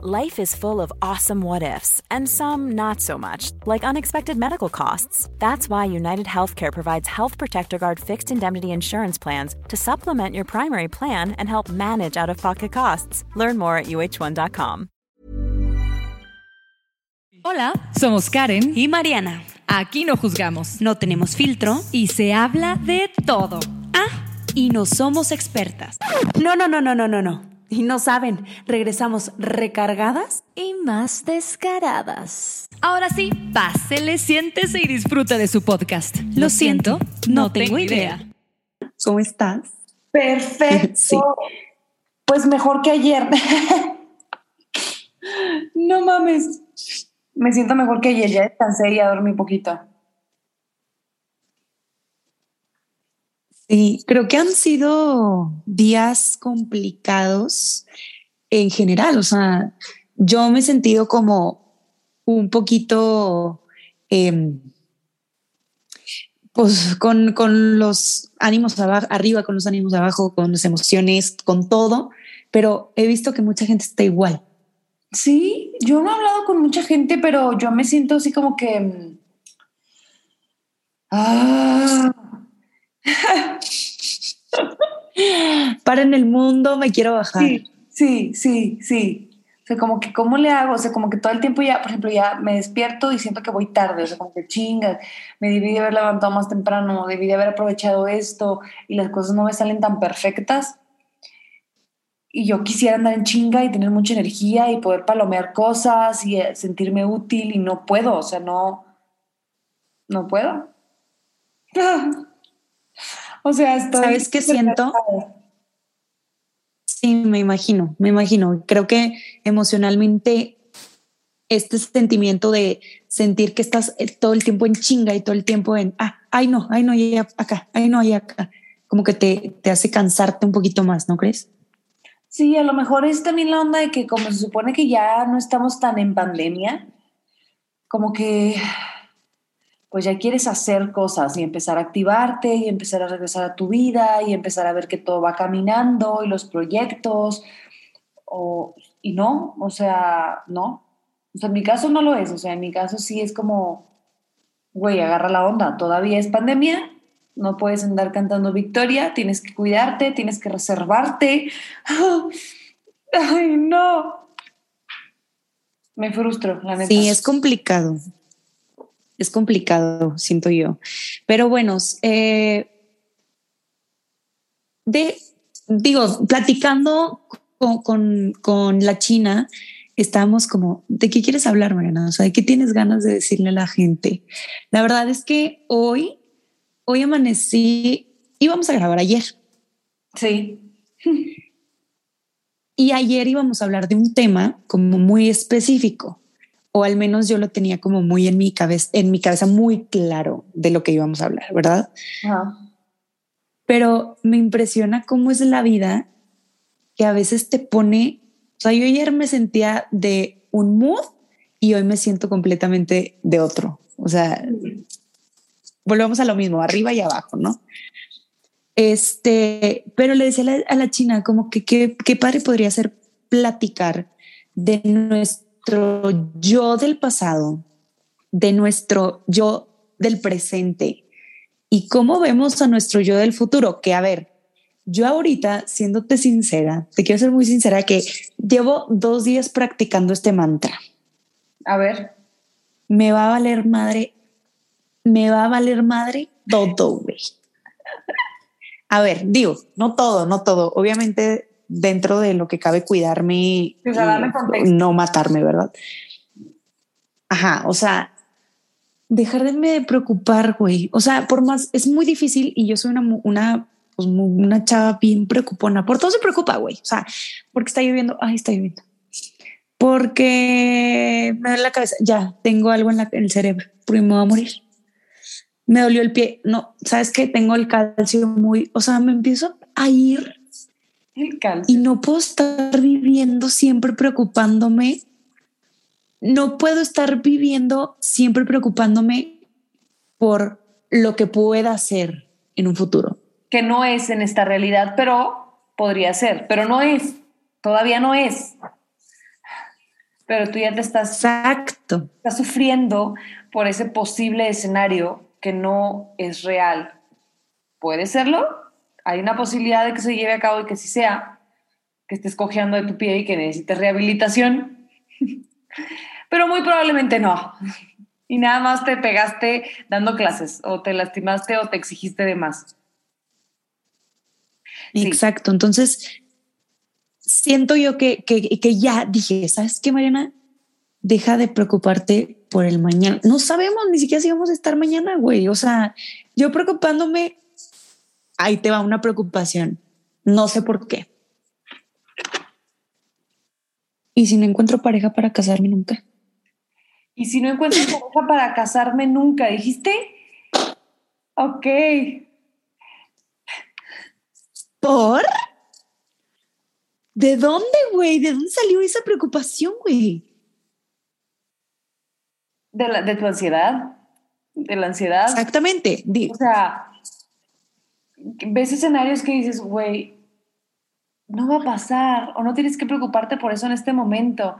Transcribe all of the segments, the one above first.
Life is full of awesome what ifs, and some not so much, like unexpected medical costs. That's why United Healthcare provides Health Protector Guard fixed indemnity insurance plans to supplement your primary plan and help manage out of pocket costs. Learn more at uh1.com. Hola, somos Karen y Mariana. Aquí no juzgamos, no tenemos filtro y se habla de todo. Ah, y no somos expertas. No, no, no, no, no, no, no. Y no saben, regresamos recargadas y más descaradas. Ahora sí, pásele, siéntese y disfruta de su podcast. Lo, siento, no, tengo idea. ¿Cómo estás? Perfecto. Sí. Pues mejor que ayer. no mames. Me siento mejor que ayer. Ya descansé y ya dormí poquito. Sí, creo que han sido días complicados en general. O sea, yo me he sentido como un poquito, eh, pues con, con, los ánimos arriba, con los ánimos abajo, con las emociones, con todo, pero he visto que mucha gente está igual. Sí, yo no he hablado con mucha gente, pero yo me siento así como que... mm, Ah, Para en el mundo, me quiero bajar. sí, sí, sí, sí. O sea, como que, ¿cómo le hago? O sea, como que todo el tiempo ya, por ejemplo, ya me despierto y siento que voy tarde. O sea, como que chingas, me debí de haber levantado más temprano, debí de haber aprovechado esto y las cosas no me salen tan perfectas. Y yo quisiera andar en chinga y tener mucha energía y poder palomear cosas y eh, sentirme útil y no puedo. O sea, no, no puedo. O sea, estoy ¿Sabes qué siento? Sí, me imagino, me imagino. Creo que emocionalmente este sentimiento de sentir que estás eh, todo el tiempo en chinga y todo el tiempo en, ah, ay no, ay no, ya acá, ay no, ya acá, como que te, te hace cansarte un poquito más, ¿no crees? Sí, a lo mejor es también la onda de que como se supone que ya no estamos tan en pandemia, como que pues ya quieres hacer cosas y empezar a activarte y empezar a regresar a tu vida y empezar a ver que todo va caminando y los proyectos, o, y no, o sea, no. O sea, en mi caso no lo es, o sea, en mi caso sí es como, güey, agarra la onda, todavía es pandemia, no puedes andar cantando victoria, tienes que cuidarte, tienes que reservarte. Ay, no. Me frustro, la neta. Sí, es complicado. Es complicado, siento yo. Pero bueno, eh, de, digo, platicando con, con, con la China, estábamos como, ¿de qué quieres hablar, Mariana? O sea, ¿de qué tienes ganas de decirle a la gente? La verdad es que hoy, hoy amanecí, íbamos a grabar ayer. Sí. Y ayer íbamos a hablar de un tema como muy específico, o al menos yo lo tenía como muy en mi cabeza, en mi cabeza muy claro de lo que íbamos a hablar, ¿verdad? Ajá. Pero me impresiona cómo es la vida que a veces te pone, o sea, yo ayer me sentía de un mood y hoy me siento completamente de otro. O sea, volvemos a lo mismo, arriba y abajo, ¿no? Este, pero le decía a la, a la china como que qué qué padre podría ser platicar de nuestro yo del pasado, de nuestro yo del presente y cómo vemos a nuestro yo del futuro. Que a ver, yo ahorita, siéndote sincera, te quiero ser muy sincera que llevo dos días practicando este mantra. A ver. Me va a valer madre, me va a valer madre todo, güey. A ver, digo, no todo, no todo. Obviamente, dentro de lo que cabe cuidarme O sea, dame y no matarme, ¿verdad? Ajá, o sea, dejarme de preocupar, güey. O sea, por más, es muy difícil y yo soy una, una, pues, una chava bien preocupona. Por todo se preocupa, güey. O sea, porque está lloviendo, ay, está lloviendo. Porque me duele la cabeza, ya tengo algo en, la- en el cerebro, porque me voy a morir. Me dolió el pie, no, sabes que tengo el calcio muy, o sea, me empiezo a ir El y no puedo estar viviendo siempre preocupándome. No puedo estar viviendo siempre preocupándome por lo que pueda hacer en un futuro. Que no es en esta realidad, pero podría ser. Pero no es. Todavía no es. pero tú ya te estás, Exacto. estás sufriendo por ese posible escenario que no es real. ¿Puede serlo? Hay una posibilidad de que se lleve a cabo y que sí sea, que estés cojeando de tu pie y que necesites rehabilitación, pero muy probablemente no. Y nada más te pegaste dando clases o te lastimaste o te exigiste de más. Sí. Exacto. Entonces, siento yo que, que, que ya dije, ¿sabes qué, Mariana? Deja de preocuparte por el mañana. No sabemos ni siquiera si vamos a estar mañana, güey. O sea, yo preocupándome, ahí te va una preocupación. No sé por qué. ¿Y si no encuentro pareja para casarme nunca? Y si no encuentro pareja para casarme nunca, ¿dijiste? Ok. ¿Por? ¿De dónde, güey? ¿De dónde salió esa preocupación, güey? De, la, de tu ansiedad. De la ansiedad. Exactamente. O sea, ves escenarios que dices, güey, no va a pasar o no tienes que preocuparte por eso en este momento.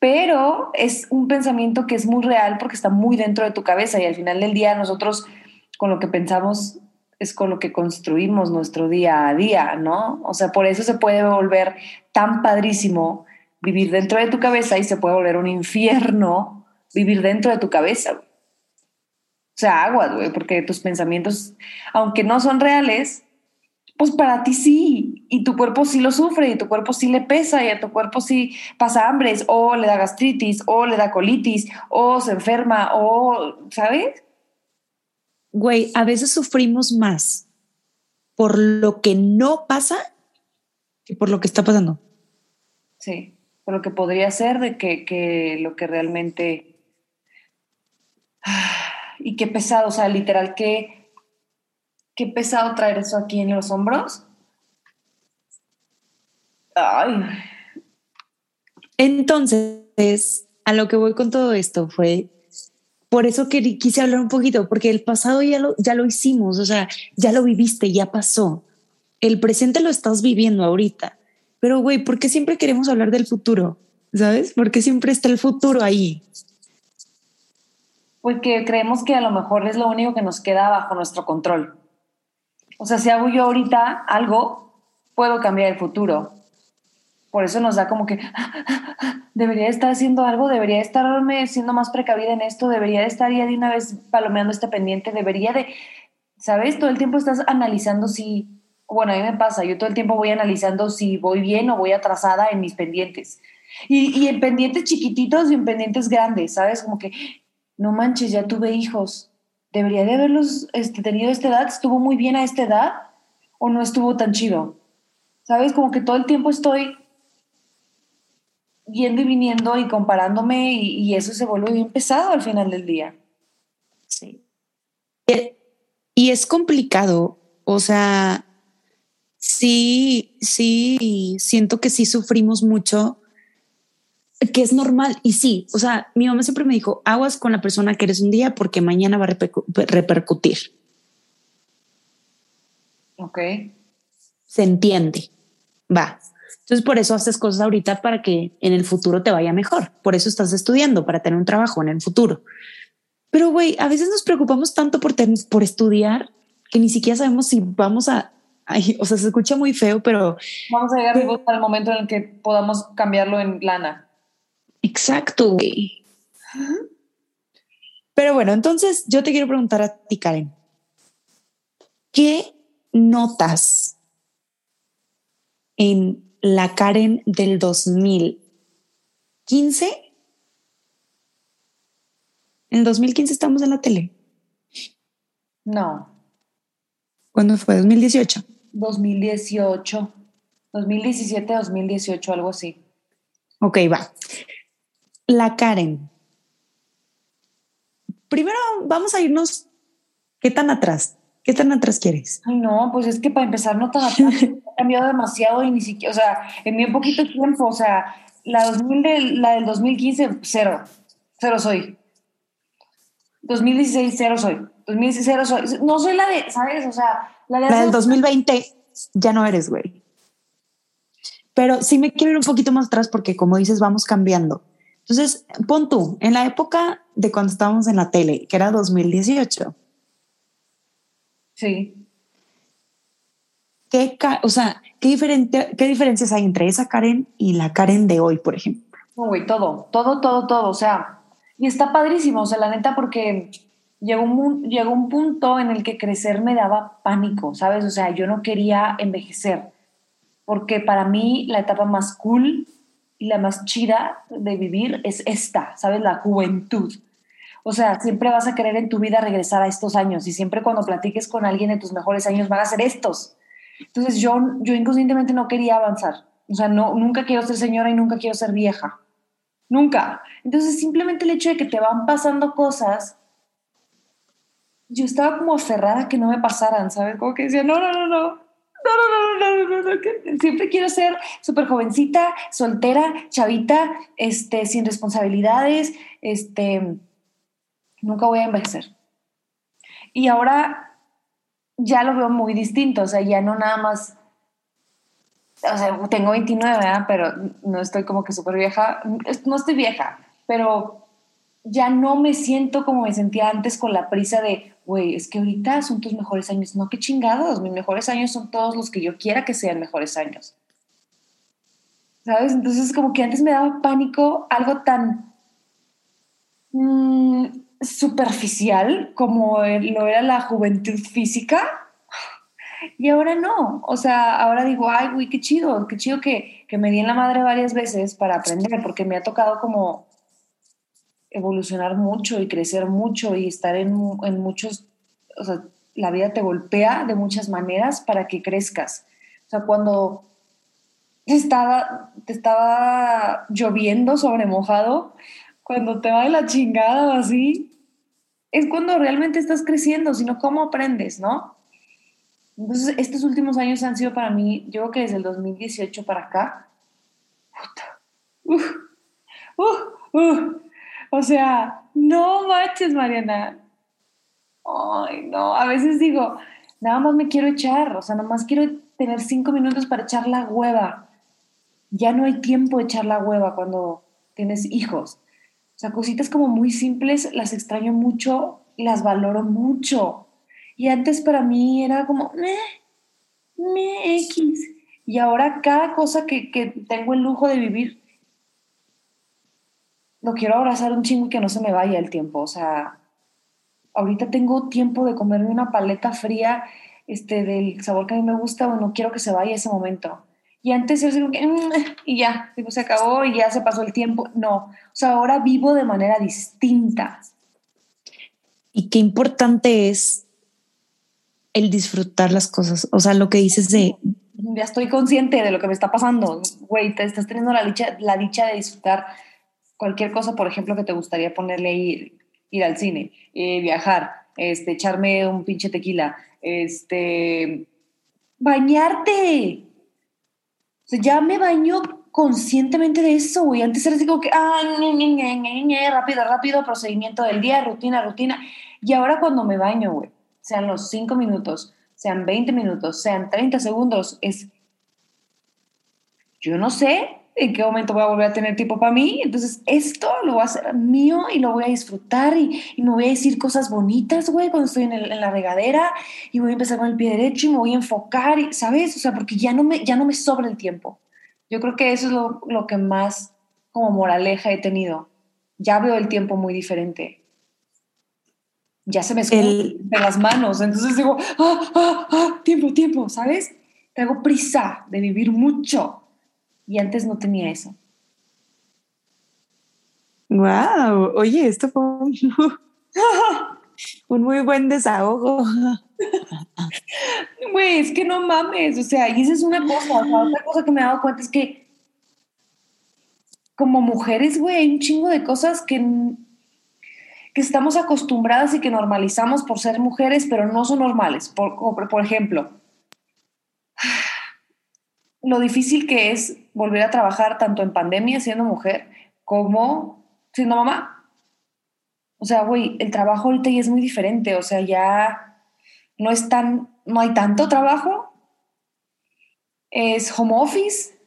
Pero es un pensamiento que es muy real porque está muy dentro de tu cabeza y al final del día nosotros con lo que pensamos es con lo que construimos nuestro día a día, ¿no? O sea, por eso se puede volver tan padrísimo vivir dentro de tu cabeza y se puede volver un infierno vivir dentro de tu cabeza. O sea, aguas, güey, porque tus pensamientos, aunque no son reales, pues para ti sí, y tu cuerpo sí lo sufre, y tu cuerpo sí le pesa, y a tu cuerpo sí pasa hambres, o le da gastritis, o le da colitis, o se enferma, o, ¿sabes? Güey, a veces sufrimos más por lo que no pasa que por lo que está pasando. Sí, por lo que podría ser de que, que lo que realmente... Y qué pesado, o sea, literal, qué, qué pesado traer eso aquí en los hombros. Ay. Entonces, a lo que voy con todo esto fue, por eso que quise hablar un poquito, porque el pasado ya lo, ya lo hicimos, o sea, ya lo viviste, ya pasó. El presente lo estás viviendo ahorita. Pero, güey, ¿por qué siempre queremos hablar del futuro? ¿Sabes? ¿Por qué siempre está el futuro ahí? Porque creemos que a lo mejor es lo único que nos queda bajo nuestro control. O sea, si hago yo ahorita algo, puedo cambiar el futuro. Por eso nos da como que debería estar haciendo algo, debería estarme siendo más precavida en esto, debería de estar ya de una vez palomeando este pendiente, debería de, ¿sabes? Todo el tiempo estás analizando si, bueno, a mí me pasa, yo todo el tiempo voy analizando si voy bien o voy atrasada en mis pendientes. Y, y en pendientes chiquititos y en pendientes grandes, ¿sabes? Como que, no manches, ya tuve hijos, debería de haberlos este, tenido esta edad, estuvo muy bien a esta edad o no estuvo tan chido. ¿Sabes? Como que todo el tiempo estoy yendo y viniendo y comparándome y, y, eso se vuelve bien pesado al final del día. Sí. Y es complicado, o sea, sí, sí, siento que sí sufrimos mucho, que es normal. Y sí, o sea, mi mamá siempre me dijo, aguas con la persona que eres un día porque mañana va a repercu repercutir. Ok. Se entiende. Va. Entonces, por eso haces cosas ahorita para que en el futuro te vaya mejor. Por eso estás estudiando, para tener un trabajo en el futuro. Pero, güey, a veces nos preocupamos tanto por, por estudiar que ni siquiera sabemos si vamos a... Ay, o sea, se escucha muy feo, pero... Vamos a llegar al momento en el que podamos cambiarlo en lana. Exacto, güey. Pero bueno, entonces yo te quiero preguntar a ti, Karen. ¿Qué notas en la Karen del 2015? En el 2015 estamos en la tele. No. ¿Cuándo fue? 2018. 2018. 2017, 2018, algo así. Ok, va. La Karen. Primero vamos a irnos. ¿Qué tan atrás? ¿Qué tan atrás quieres? Ay, no, pues es que para empezar no tan atrás. ha cambiado demasiado y ni siquiera, o sea, en muy poquito tiempo, o sea, la, 2000 de, la del 2015, cero. Cero soy. 2016, cero soy. 2016, cero soy. No soy la de, ¿sabes? O sea, la, de la del 2020 ya no eres, güey. Pero sí me quiero ir un poquito más atrás porque, como dices, vamos cambiando. Entonces, pon tú, en la época de cuando estábamos en la tele, que era 2018. Sí. ¿Qué, o sea, ¿qué, diferente, ¿qué diferencias hay entre esa Karen y la Karen de hoy, por ejemplo? Güey, todo, todo, todo, todo. O sea, y está padrísimo, o sea, la neta, porque llegó un, llegó un punto en el que crecer me daba pánico, ¿sabes? O sea, yo no quería envejecer, porque para mí la etapa más cool y la más chida de vivir es esta, ¿sabes? La juventud. O sea, siempre vas a querer en tu vida regresar a estos años y siempre cuando platiques con alguien de tus mejores años van a ser estos. Entonces yo, yo inconscientemente no quería avanzar. O sea, no, nunca quiero ser señora y nunca quiero ser vieja. Nunca. Entonces simplemente el hecho de que te van pasando cosas, yo estaba como aferrada a que no me pasaran, ¿sabes? Como que decía, no, no, no, no. No, no, no, no, no, siempre quiero ser súper jovencita, soltera, chavita, este, sin responsabilidades, este, nunca voy a envejecer. Y ahora ya lo veo muy distinto, o sea, ya no nada más, o sea, tengo 29, pero no estoy como que súper vieja, no estoy vieja, pero ya no me siento como me sentía antes con la prisa de, güey, es que ahorita son tus mejores años. No, qué chingados, mis mejores años son todos los que yo quiera que sean mejores años. ¿Sabes? Entonces como que antes me daba pánico algo tan mm, superficial como lo era la juventud física. Y ahora no, o sea, ahora digo, ay, güey, qué chido, qué chido que, que me di en la madre varias veces para aprender, porque me ha tocado como evolucionar mucho y crecer mucho y estar en, en muchos, o sea, la vida te golpea de muchas maneras para que crezcas. O sea, cuando estaba, te estaba lloviendo sobre mojado, cuando te va de la chingada o así, es cuando realmente estás creciendo, sino cómo aprendes, ¿no? Entonces, estos últimos años han sido para mí, yo creo que desde el 2018 para acá, puta, uh, uh, uh, o sea, no manches, Mariana. Ay, no, a veces digo, nada más me quiero echar, o sea, nada más quiero tener cinco minutos para echar la hueva. Ya no hay tiempo de echar la hueva cuando tienes hijos. O sea, cositas como muy simples, las extraño mucho, las valoro mucho. Y antes para mí era como, me, me X. Y ahora cada cosa que, que tengo el lujo de vivir, lo quiero abrazar un chingo y que no se me vaya el tiempo. O sea, ahorita tengo tiempo de comerme una paleta fría este, del sabor que a mí me gusta, bueno, quiero que se vaya ese momento. Y antes era como que, mm", y ya, se acabó y ya se pasó el tiempo. No, o sea, ahora vivo de manera distinta. Y qué importante es el disfrutar las cosas. O sea, lo que dices de... Ya estoy consciente de lo que me está pasando. Güey, te estás teniendo la dicha, la dicha de disfrutar cualquier cosa, por ejemplo, que te gustaría ponerle ir, ir al cine, eh, viajar, este, echarme un pinche tequila, este, bañarte. Ya me baño conscientemente de eso, güey. Antes era así como que, ah, rápido, rápido, procedimiento del día, rutina, rutina. Y ahora cuando me baño, güey, sean los cinco minutos, sean 20 minutos, sean 30 segundos, es, yo no sé, en qué momento voy a volver a tener tiempo para mí. Entonces, esto lo voy a hacer mío y lo voy a disfrutar y, me voy a decir cosas bonitas, güey, cuando estoy en, la regadera y voy a empezar con el pie derecho y me voy a enfocar, y, ¿sabes? O sea, porque ya no me, ya no me sobra el tiempo. Yo creo que eso es lo, lo que más como moraleja he tenido. Ya veo el tiempo muy diferente. Ya se me escupen las manos. Entonces digo, ah, ah, ah, tiempo, tiempo, ¿sabes? Tengo prisa de vivir mucho y antes no tenía eso. Wow, oye, esto fue un, muy buen desahogo. Güey, es que no mames, o sea, y esa es una cosa, otra cosa que me he dado cuenta es que como mujeres, güey, hay un chingo de cosas que, que estamos acostumbradas y que normalizamos por ser mujeres, pero no son normales. Por, por ejemplo, lo difícil que es volver a trabajar tanto en pandemia siendo mujer como siendo mamá. O sea, güey, el trabajo ahorita ya es muy diferente, o sea, ya no es tan, no hay tanto trabajo, es home office,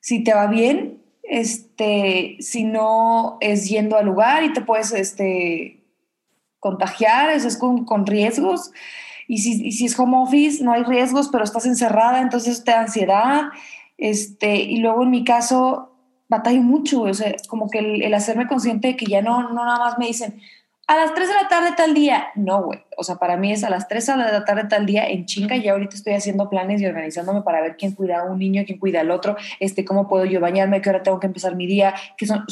si te va bien, este, si no es yendo al lugar y te puedes este, contagiar, eso es con, con riesgos. Y si, y si, es home office, no hay riesgos, pero estás encerrada, entonces te da ansiedad. Este, y luego en mi caso, batallo mucho, o sea, como que el, el, hacerme consciente de que ya no, no nada más me dicen, a las 3 de la tarde tal día. No, güey. O sea, para mí es a las 3 de la tarde tal día en chinga. Y ahorita estoy haciendo planes y organizándome para ver quién cuida a un niño, quién cuida al otro, este, cómo puedo yo bañarme, qué hora tengo que empezar mi día, que son...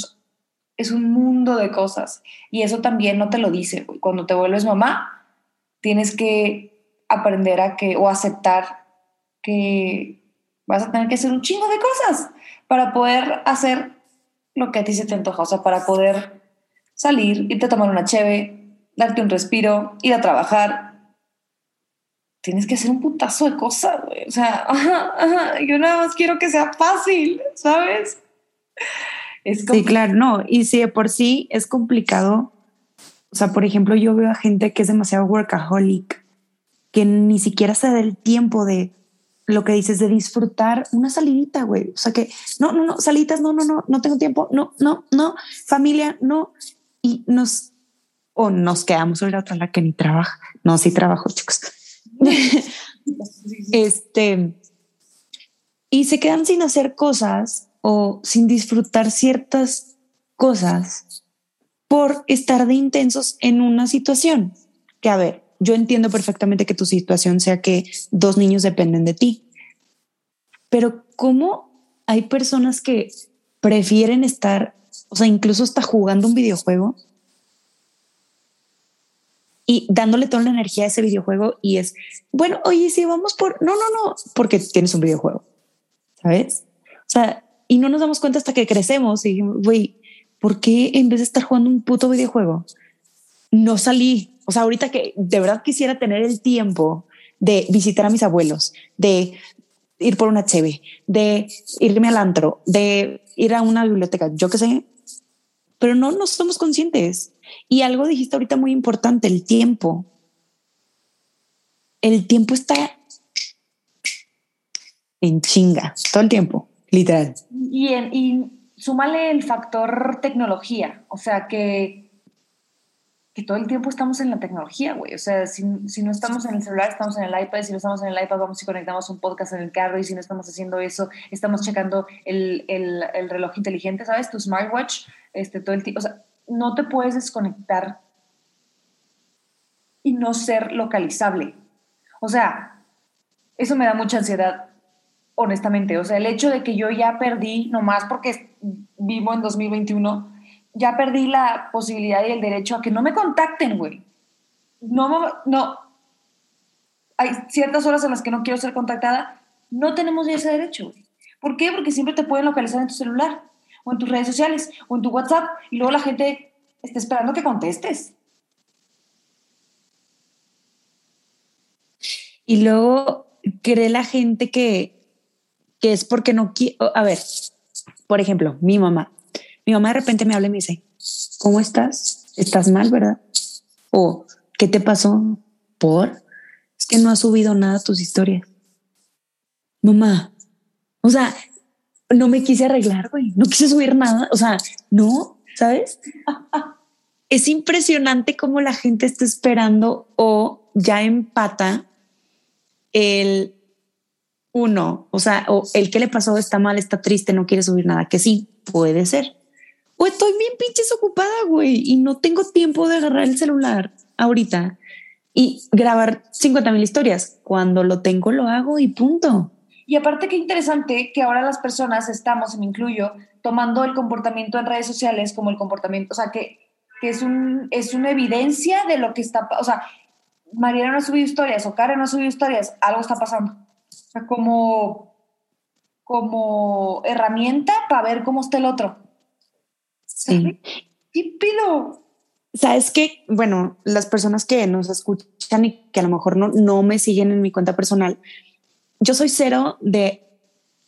Es un mundo de cosas. Y eso también no te lo dice. Cuando te vuelves mamá, tienes que aprender a que, o aceptar que vas a tener que hacer un chingo de cosas para poder hacer lo que a ti se te antoja. O sea, para poder salir, irte a tomar una cheve, darte un respiro, ir a trabajar. Tienes que hacer un putazo de cosas, güey. O sea, yo nada más quiero que sea fácil, ¿sabes? Es sí, claro, no. Y si de por sí es complicado, o sea, por ejemplo, yo veo a gente que es demasiado workaholic, que ni siquiera se da el tiempo de lo que dices, de disfrutar una salidita, güey. O sea, que no, no, no, salitas, no, no, no, no tengo tiempo, no, no, no, familia, no y nos o nos quedamos sobre la otra la que ni trabaja. No, sí trabajo, chicos. este y se quedan sin hacer cosas o sin disfrutar ciertas cosas por estar de intensos en una situación. Que a ver, yo entiendo perfectamente que tu situación sea que dos niños dependen de ti, pero ¿cómo hay personas que prefieren estar o sea, incluso está jugando un videojuego y dándole toda la energía a ese videojuego y es, bueno, oye, si vamos por, no, no, no, porque tienes un videojuego, ¿sabes? O sea, y no nos damos cuenta hasta que crecemos y güey, ¿por qué en vez de estar jugando un puto videojuego, no salí? O sea, ahorita que de verdad quisiera tener el tiempo de visitar a mis abuelos, de ir por una cheve, de irme al antro, de ir a una biblioteca, yo qué sé, pero no nos somos conscientes. Y algo dijiste ahorita muy importante, el tiempo. El tiempo está en chinga, todo el tiempo, literal. Y, en, y súmale el factor tecnología, o sea que, que todo el tiempo estamos en la tecnología, güey. O sea, si, si, no estamos en el celular, estamos en el iPad, si no estamos en el iPad, vamos y conectamos un podcast en el carro, y si no estamos haciendo eso, estamos checando el, el, el reloj inteligente, ¿sabes? Tu smartwatch este, todo el tiempo. O sea, no te puedes desconectar y no ser localizable. O sea, eso me da mucha ansiedad, honestamente. O sea, el hecho de que yo ya perdí, nomás porque vivo en 2021, ya perdí la posibilidad y el derecho a que no me contacten, güey. No, no. Hay ciertas horas en las que no quiero ser contactada. No tenemos ese derecho, güey. ¿Por qué? Porque siempre te pueden localizar en tu celular o en tus redes sociales o en tu WhatsApp y luego la gente está esperando que contestes. Y luego cree la gente que, que es porque no quiere. A ver, por ejemplo, mi mamá. Mi mamá de repente me habla y me dice, ¿cómo estás? ¿Estás mal, verdad? O, ¿qué te pasó? ¿Por? Es que no has subido nada a tus historias. Mamá, o sea, no me quise arreglar, güey, no quise subir nada, o sea, no, ¿sabes? es impresionante cómo la gente está esperando o ya empata el uno, o sea, o el que le pasó está mal, está triste, no quiere subir nada, que sí, puede ser. O estoy bien pinches ocupada, güey, y no tengo tiempo de agarrar el celular ahorita y grabar 50 mil historias. Cuando lo tengo, lo hago y punto. Y aparte qué interesante que ahora las personas estamos, me incluyo, tomando el comportamiento en redes sociales como el comportamiento, o sea, que, que es, un, es una evidencia de lo que está, o sea, Mariana no ha subido historias o Karen no ha subido historias, algo está pasando. Sea, como, como herramienta para ver cómo está el otro. Sí. ¿Qué pido? Sabes que, bueno, las personas que nos escuchan y que a lo mejor no, no me siguen en mi cuenta personal, yo soy cero de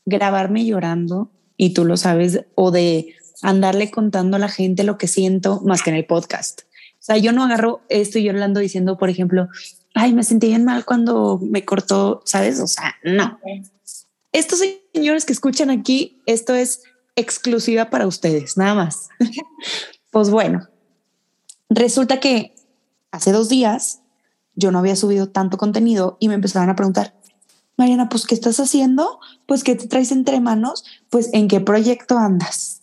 grabarme llorando y tú lo sabes, o de andarle contando a la gente lo que siento más que en el podcast. O sea, yo no agarro esto y yo hablando diciendo, por ejemplo, ay, me sentí bien mal cuando me cortó, ¿sabes? O sea, no. Estos señores que escuchan aquí, esto es exclusiva para ustedes, nada más. pues bueno, resulta que hace dos días yo no había subido tanto contenido y me empezaron a preguntar, Mariana, pues ¿qué estás haciendo? Pues ¿qué te traes entre manos? Pues ¿en qué proyecto andas?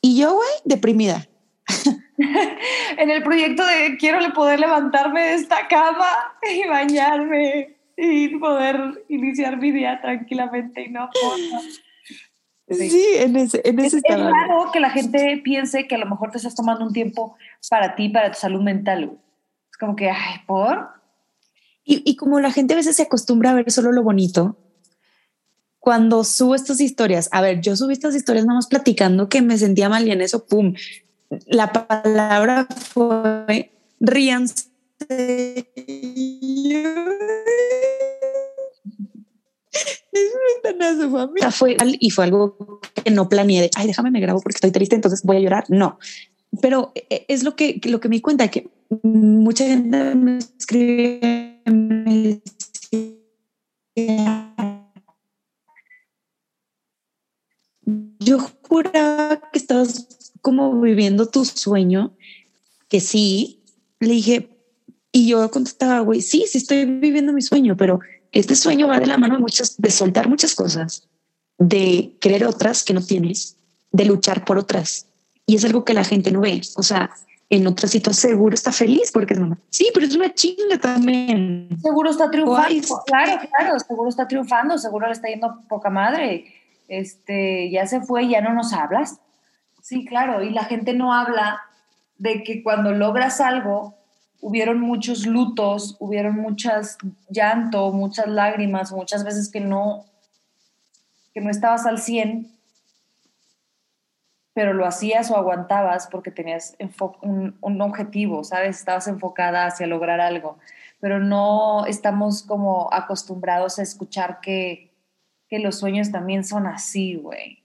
Y yo, güey, deprimida. en el proyecto de quiero poder levantarme de esta cama y bañarme y poder iniciar mi día tranquilamente y no Sí, en ese, en ese es, es raro que la gente piense que a lo mejor te estás tomando un tiempo para ti, para tu salud mental. Es como que, ay, ¿por? Y, y como la gente a veces se acostumbra a ver solo lo bonito, cuando subo estas historias, a ver, yo subí estas historias nada más platicando que me sentía mal y en eso, pum, la palabra fue ríanse. Fue y fue algo que no planeé de, ay, déjame me grabo porque estoy triste, entonces voy a llorar. No, pero e, es lo que, lo que me di cuenta que mucha gente me escribe, yo juraba que estabas como viviendo tu sueño, que sí, le dije, y yo contestaba, güey, sí, sí estoy viviendo mi sueño, pero este sueño va de la mano de muchas, de soltar muchas cosas, de querer otras que no tienes, de luchar por otras. Y es algo que la gente no ve. O sea, en otra situación seguro está feliz porque es mamá. Sí, pero es una chinga también. Seguro está triunfando. Claro, claro, seguro está triunfando, seguro le está yendo poca madre. Este, ya se fue, ya no nos hablas. Sí, claro, y la gente no habla de que cuando logras algo, hubieron muchos lutos, hubieron muchas llanto, muchas lágrimas, muchas veces que no, que no estabas al 100, pero lo hacías o aguantabas porque tenías un, un, objetivo, ¿sabes? Estabas enfocada hacia lograr algo, pero no estamos como acostumbrados a escuchar que, que los sueños también son así, güey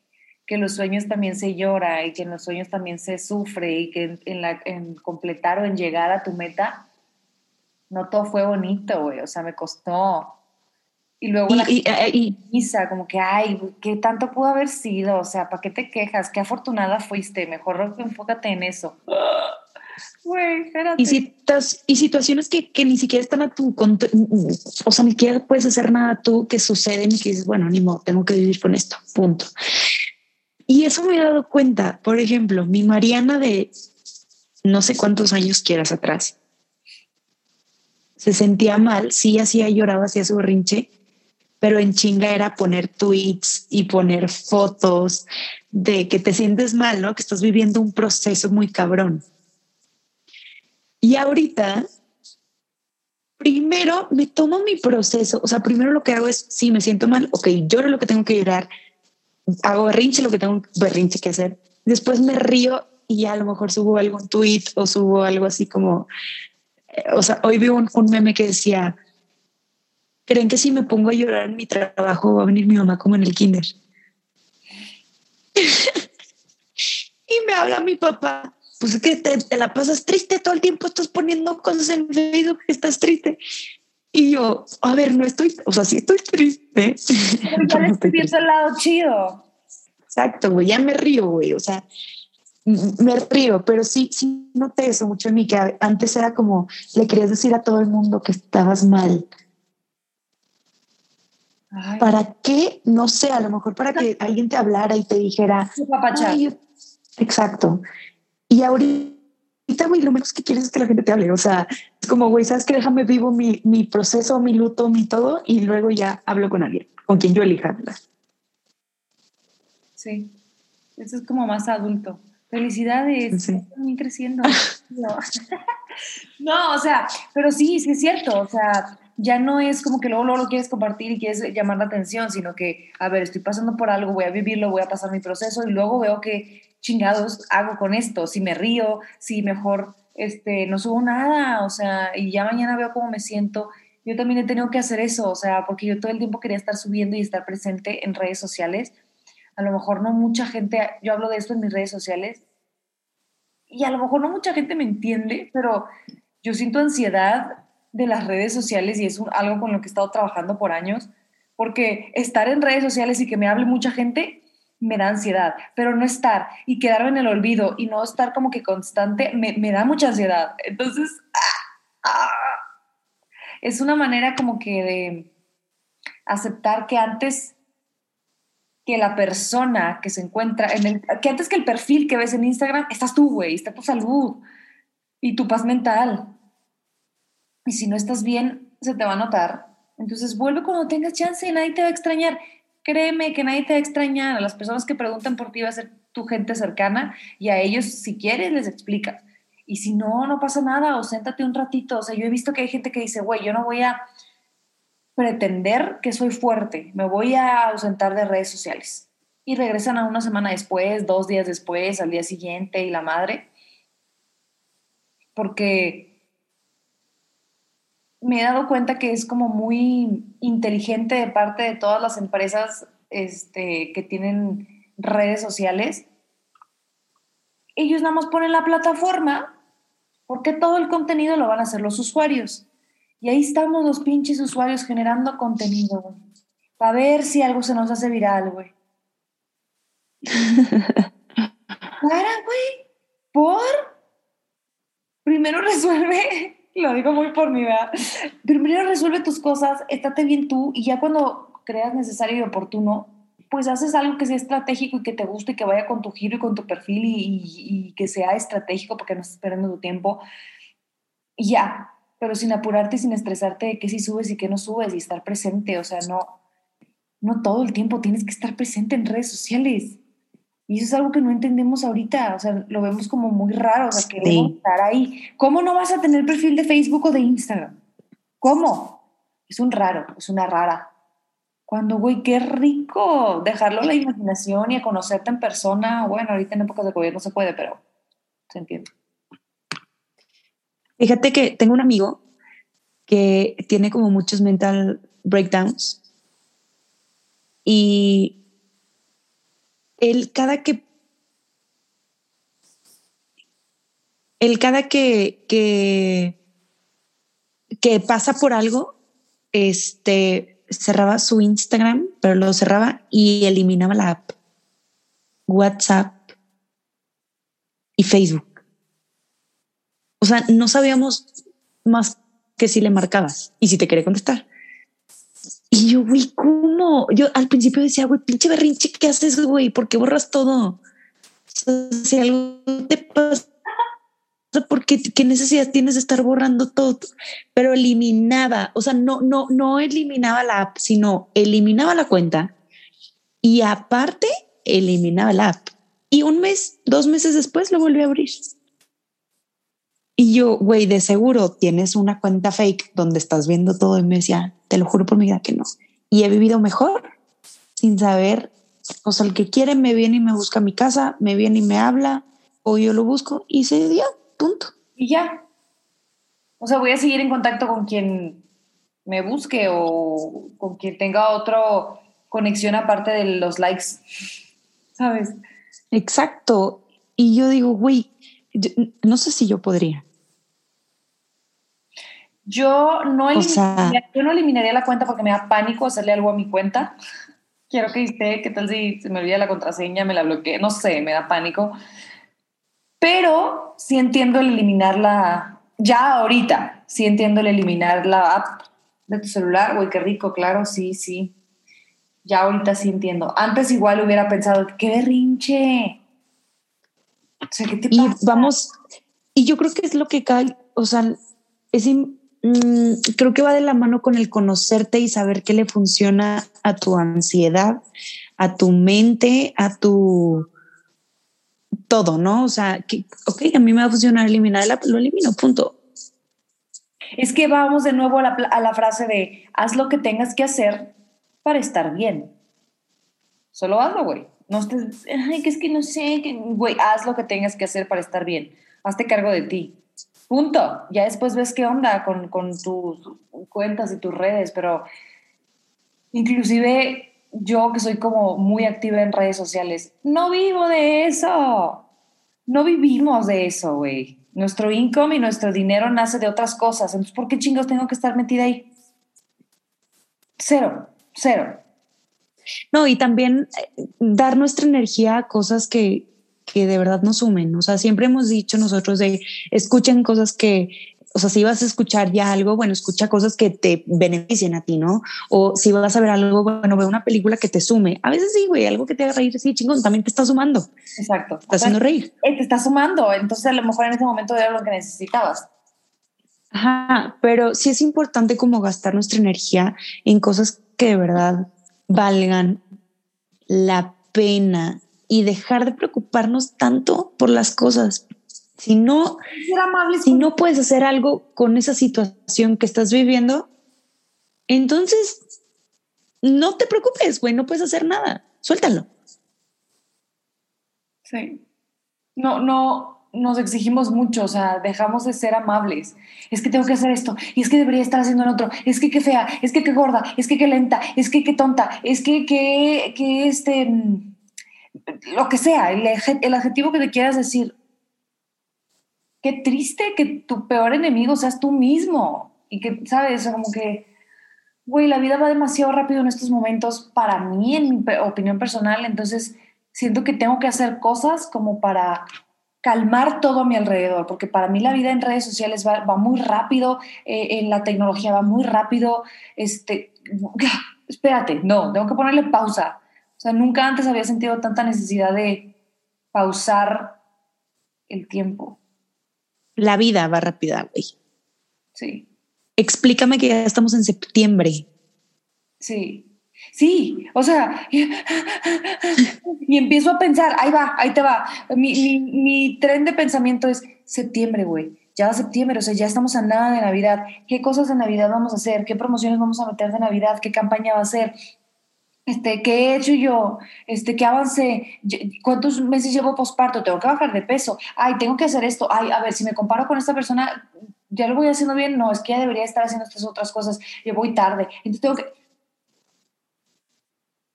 que los sueños también se llora y que en los sueños también se sufre y que en, la, en completar o en llegar a tu meta, no todo fue bonito, güey, o sea, me costó. Y luego la y, y, como que, ay, ¿qué tanto pudo haber sido? O sea, ¿para qué te quejas? Qué afortunada fuiste, mejor enfócate en eso. Güey. Y, y situaciones que, que, ni siquiera están a tu control, o sea, ni siquiera puedes hacer nada tú que suceden y que dices, bueno, ni modo, tengo que vivir con esto, punto. Y eso me he dado cuenta, por ejemplo, mi Mariana de no sé cuántos años quieras atrás, se sentía mal, sí hacía lloraba, hacía su rinche, pero en chinga era poner tweets y poner fotos de que te sientes mal, ¿no? Que estás viviendo un proceso muy cabrón. Y ahorita, primero me tomo mi proceso, o sea, primero lo que hago es, si me siento mal, ok, lloro lo que tengo que llorar, hago berrinche lo que tengo berrinche que hacer. Después me río y a lo mejor subo algún tweet o subo algo así como, eh, o sea, hoy vi un, un, meme que decía, ¿creen que si me pongo a llorar en mi trabajo va a venir mi mamá como en el kinder? y me habla mi papá, pues es que te, te, la pasas triste todo el tiempo, estás poniendo cosas en Facebook estás triste. Y yo, a ver, no estoy, o sea, sí estoy triste. Pero estoy viendo el lado chido. Exacto, güey, ya me río, güey, o sea, me río, pero sí, sí noté eso mucho en mí, que antes era como, le querías decir a todo el mundo que estabas mal. ¿Para qué? No sé, a lo mejor para que alguien te hablara y te dijera. Exacto. Y ahorita, güey, lo menos que quieres es que la gente te hable. O sea, es como, güey, sabes que déjame vivo mi, mi proceso, mi luto, mi todo, y luego ya hablo con alguien, con quien yo elija hablar. Sí, eso es como más adulto. Felicidades, sí. están creciendo. no. no, o sea, pero sí, sí es cierto. O sea, ya no es como que luego, luego lo quieres compartir y quieres llamar la atención, sino que, a ver, estoy pasando por algo, voy a vivirlo, voy a pasar mi proceso y luego veo que chingados hago con esto, si me río, si mejor este, no subo nada, o sea, y ya mañana veo cómo me siento. Yo también he tenido que hacer eso, o sea, porque yo todo el tiempo quería estar subiendo y estar presente en redes sociales. A lo mejor no mucha gente, yo hablo de esto en mis redes sociales, y a lo mejor no mucha gente me entiende, pero yo siento ansiedad de las redes sociales y es algo con lo que he estado trabajando por años, porque estar en redes sociales y que me hable mucha gente me da ansiedad, pero no estar y quedarme en el olvido y no estar como que constante me, me da mucha ansiedad. Entonces, ah, ah, es una manera como que de aceptar que antes que la persona que se encuentra en el, que antes que el perfil que ves en Instagram, estás tú, güey, está tu salud y tu paz mental. Y si no estás bien, se te va a notar. Entonces vuelve cuando tengas chance y nadie te va a extrañar. Créeme que nadie te va a extrañar. Las personas que preguntan por ti va a ser tu gente cercana y a ellos, si quieres, les explicas. Y si no, no pasa nada, o séntate un ratito. O sea, yo he visto que hay gente que dice, güey, yo no voy a pretender que soy fuerte, me voy a ausentar de redes sociales. Y regresan a una semana después, dos días después, al día siguiente y la madre. Porque me he dado cuenta que es como muy inteligente de parte de todas las empresas este, que tienen redes sociales. Ellos nada más ponen la plataforma porque todo el contenido lo van a hacer los usuarios. Y ahí estamos los pinches usuarios generando contenido, güey. Para ver si algo se nos hace viral, güey. Para, güey. Por. Primero resuelve, lo digo muy por mi edad. Primero resuelve tus cosas, estate bien tú y ya cuando creas necesario y oportuno, pues haces algo que sea estratégico y que te guste y que vaya con tu giro y con tu perfil y, que sea estratégico porque no estés perdiendo tu tiempo. Ya, pero sin apurarte sin estresarte de qué sí subes y qué no subes y estar presente. O sea, no, no todo el tiempo tienes que estar presente en redes sociales. Y eso es algo que no entendemos ahorita, o sea, lo vemos como muy raro, o sea, queremos estar ahí. ¿Cómo no vas a tener perfil de Facebook o de Instagram? ¿Cómo? Es un raro, es una rara. Cuando, güey, qué rico dejarlo a la imaginación y a conocerte en persona. Bueno, ahorita en épocas de gobierno se puede, pero se entiende. Fíjate que tengo un amigo que tiene como muchos mental breakdowns y él cada que él cada que, que, que pasa por algo, este cerraba su Instagram, pero lo cerraba y eliminaba la app, WhatsApp y Facebook. O sea, no sabíamos más que si le marcabas y si te quería contestar. Y yo, güey, ¿cómo? Yo al principio decía, güey, pinche berrinche, ¿qué haces, güey? ¿Por qué borras todo? si algo te pasa, ¿por qué, qué necesidad tienes de estar borrando todo? Pero eliminaba, o sea, no, no, no eliminaba la app, sino eliminaba la cuenta y aparte eliminaba la app. Y un mes, dos meses después lo volví a abrir. Y yo, güey, de seguro tienes una cuenta fake donde estás viendo todo y me decía, te lo juro por mi vida que no. Y he vivido mejor sin saber, o sea, el que quiere me viene y me busca mi casa, me viene y me habla, o yo lo busco y se dio, punto. Y ya. O sea, voy a seguir en contacto con quien me busque o con quien tenga otra conexión aparte de los likes, ¿sabes? Exacto. Y yo digo, güey, no sé si yo podría. Yo no, eliminaría, yo no eliminaría la cuenta porque me da pánico hacerle algo a mi cuenta. Quiero que esté, ¿qué tal si se me olvida la contraseña, me la bloqueé? No sé, me da pánico. Pero sí entiendo el eliminarla, ya ahorita, sí entiendo el eliminar la app de tu celular. Uy, qué rico, claro, sí, sí. Ya ahorita sí entiendo. Antes igual hubiera pensado, qué berrinche. O sea, ¿qué te y vamos, y yo creo que es lo que cae, o sea, es, Mm, creo que va de la mano con el conocerte y saber qué le funciona a tu ansiedad, a tu mente, a tu todo, ¿no? O sea, que, ok, a mí me va a funcionar eliminar el lo elimino, punto. Es que vamos de nuevo a la, a la frase de haz lo que tengas que hacer para estar bien. Solo hazlo, güey. No estés, ay, que es que no sé, güey, haz lo que tengas que hacer para estar bien. Hazte cargo de ti. Punto. Ya después ves qué onda con, tus cuentas y tus redes, pero inclusive yo que soy como muy activa en redes sociales, no vivo de eso. No vivimos de eso, güey. Nuestro income y nuestro dinero nace de otras cosas. Entonces, ¿por qué chingos tengo que estar metida ahí? Cero. cero. No, y también eh, dar nuestra energía a cosas que, que de verdad nos sumen. O sea, siempre hemos dicho nosotros de escuchen cosas que, o sea, si vas a escuchar ya algo, bueno, escucha cosas que te beneficien a ti, ¿no? O si vas a ver algo, bueno, ve una película que te sume. A veces sí, güey, algo que te haga reír, sí, chingón, también te está sumando. Exacto. Está haciendo reír. Eh, te está sumando, entonces a lo mejor en ese momento era lo que necesitabas. Ajá, pero sí es importante como gastar nuestra energía en cosas que de verdad valgan la pena y dejar de preocuparnos tanto por las cosas. Si no, si no puedes hacer algo con esa situación que estás viviendo, entonces no te preocupes, güey, no puedes hacer nada. Suéltalo. Sí. No, no, nos exigimos mucho, o sea, dejamos de ser amables. Es que tengo que hacer esto, y es que debería estar haciendo en otro, es que qué fea, es que qué gorda, es que qué lenta, es que qué tonta, es que qué, que este, mm, lo que sea, el, adjetivo que te quieras decir. Qué triste que tu peor enemigo seas tú mismo y que, ¿sabes? Como que, güey, la vida va demasiado rápido en estos momentos para mí, en mi opinión personal, entonces siento que tengo que hacer cosas como para calmar todo a mi alrededor, porque para mí la vida en redes sociales va, muy rápido, eh, en la tecnología va muy rápido, este, espérate, no, tengo que ponerle pausa. O sea, nunca antes había sentido tanta necesidad de pausar el tiempo. La vida va rápida, güey. Sí. Explícame que ya estamos en septiembre. Sí. Sí, o sea, y empiezo a pensar, ahí va, ahí te va. Mi, mi, tren de pensamiento es septiembre, güey. Ya va septiembre, o sea, ya estamos a nada de Navidad. ¿Qué cosas de Navidad vamos a hacer? ¿Qué promociones vamos a meter de Navidad? ¿Qué campaña va a ser? Este, ¿qué he hecho yo? Este, ¿qué avancé? ¿Cuántos meses llevo posparto? Tengo que bajar de peso. Ay, tengo que hacer esto. Ay, a ver, si me comparo con esta persona, ¿ya lo voy haciendo bien? No, es que ya debería estar haciendo estas otras cosas. Yo voy tarde. Entonces tengo que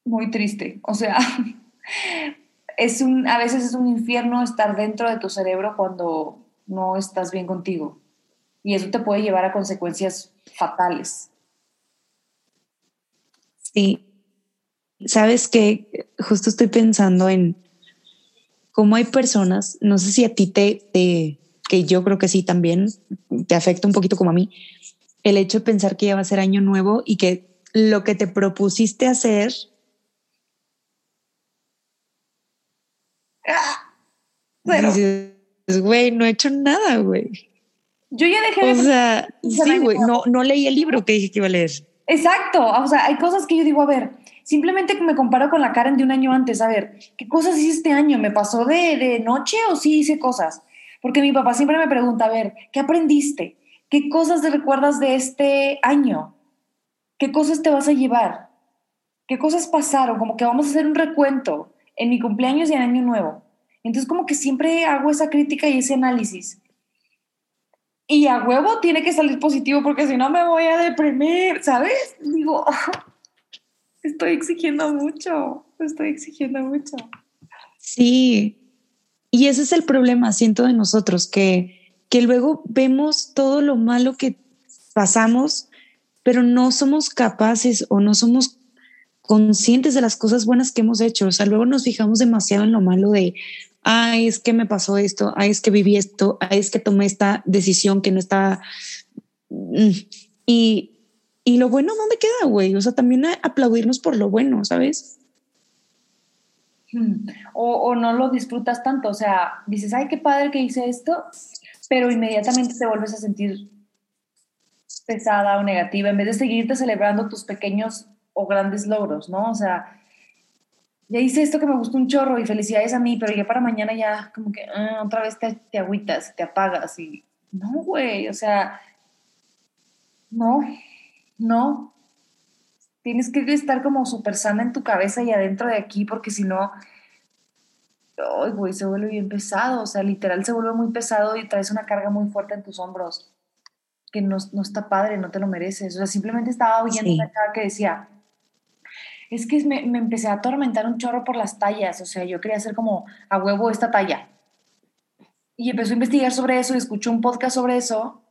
muy triste. O sea, es un, a veces es un infierno estar dentro de tu cerebro cuando no estás bien contigo. Y eso te puede llevar a consecuencias fatales. Sí. Sabes que justo estoy pensando en cómo hay personas, no sé si a ti te, te, que yo creo que sí también, te afecta un poquito como a mí, el hecho de pensar que ya va a ser año nuevo y que lo que te propusiste hacer Pero, güey, no he hecho nada, güey. Yo ya dejé de... O sea, sí, güey, no, no leí el libro que dije que iba a leer. Exacto, o sea, hay cosas que yo digo, a ver, simplemente me comparo con la Karen de un año antes, a ver, ¿qué cosas hice este año? ¿Me pasó de, de noche o sí hice cosas? Porque mi papá siempre me pregunta, a ver, ¿qué aprendiste? ¿Qué cosas te recuerdas de este año? ¿Qué cosas te vas a llevar? ¿Qué cosas pasaron? Como que vamos a hacer un recuento en mi cumpleaños y en Año Nuevo. Entonces como que siempre hago esa crítica y ese análisis. Y a huevo tiene que salir positivo porque si no me voy a deprimir, ¿sabes? Digo, estoy exigiendo mucho, estoy exigiendo mucho. Sí, y ese es el problema, siento, de nosotros, que, que luego vemos todo lo malo que pasamos, pero no somos capaces o no somos conscientes de las cosas buenas que hemos hecho. O sea, luego nos fijamos demasiado en lo malo de, ay, es que me pasó esto, ay, es que viví esto, ay, es que tomé esta decisión que no está... Mm, y, y lo bueno, ¿dónde queda, güey? O sea, también aplaudirnos por lo bueno, ¿sabes? Hmm. O, no lo disfrutas tanto, o sea, dices, ay, qué padre que hice esto, pero inmediatamente te vuelves a sentir pesada o negativa, en vez de seguirte celebrando tus pequeños o grandes logros, ¿no? O sea, ya hice esto que me gustó un chorro y felicidades a mí, pero ya para mañana ya como que ah, otra vez te, te agüitas, te apagas y no, güey, o sea, no, no. Tienes que estar como súper sana en tu cabeza y adentro de aquí porque si no, ay, güey, se vuelve bien pesado, o sea, literal se vuelve muy pesado y traes una carga muy fuerte en tus hombros que no, no está padre, no te lo mereces. O sea, simplemente estaba oyendo una cara que decía, es que me, me, empecé a atormentar un chorro por las tallas, o sea, yo quería hacer como a huevo esta talla. Y empezó a investigar sobre eso y escuchó un podcast sobre eso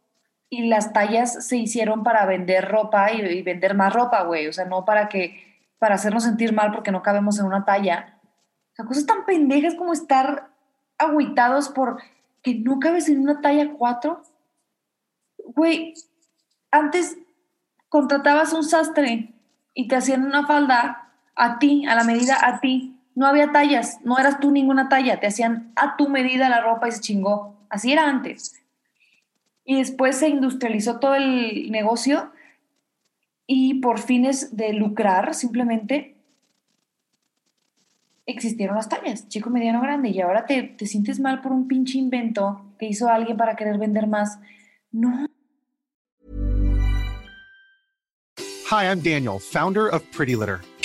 y las tallas se hicieron para vender ropa y, vender más ropa, güey. O sea, no para que, para hacernos sentir mal porque no cabemos en una talla. O sea, cosas tan pendejas como estar agüitados por que no cabes en una talla 4. Güey, antes contratabas un sastre y te hacían una falda a ti, a la medida a ti. No había tallas, no eras tú ninguna talla, te hacían a tu medida la ropa y se chingó. Así era antes. Y después se industrializó todo el negocio y por fines de lucrar simplemente existieron las tallas, chico, mediano, grande, y ahora te, te sientes mal por un pinche invento que hizo alguien para querer vender más. No. Hi, I'm Daniel, founder of Pretty Litter.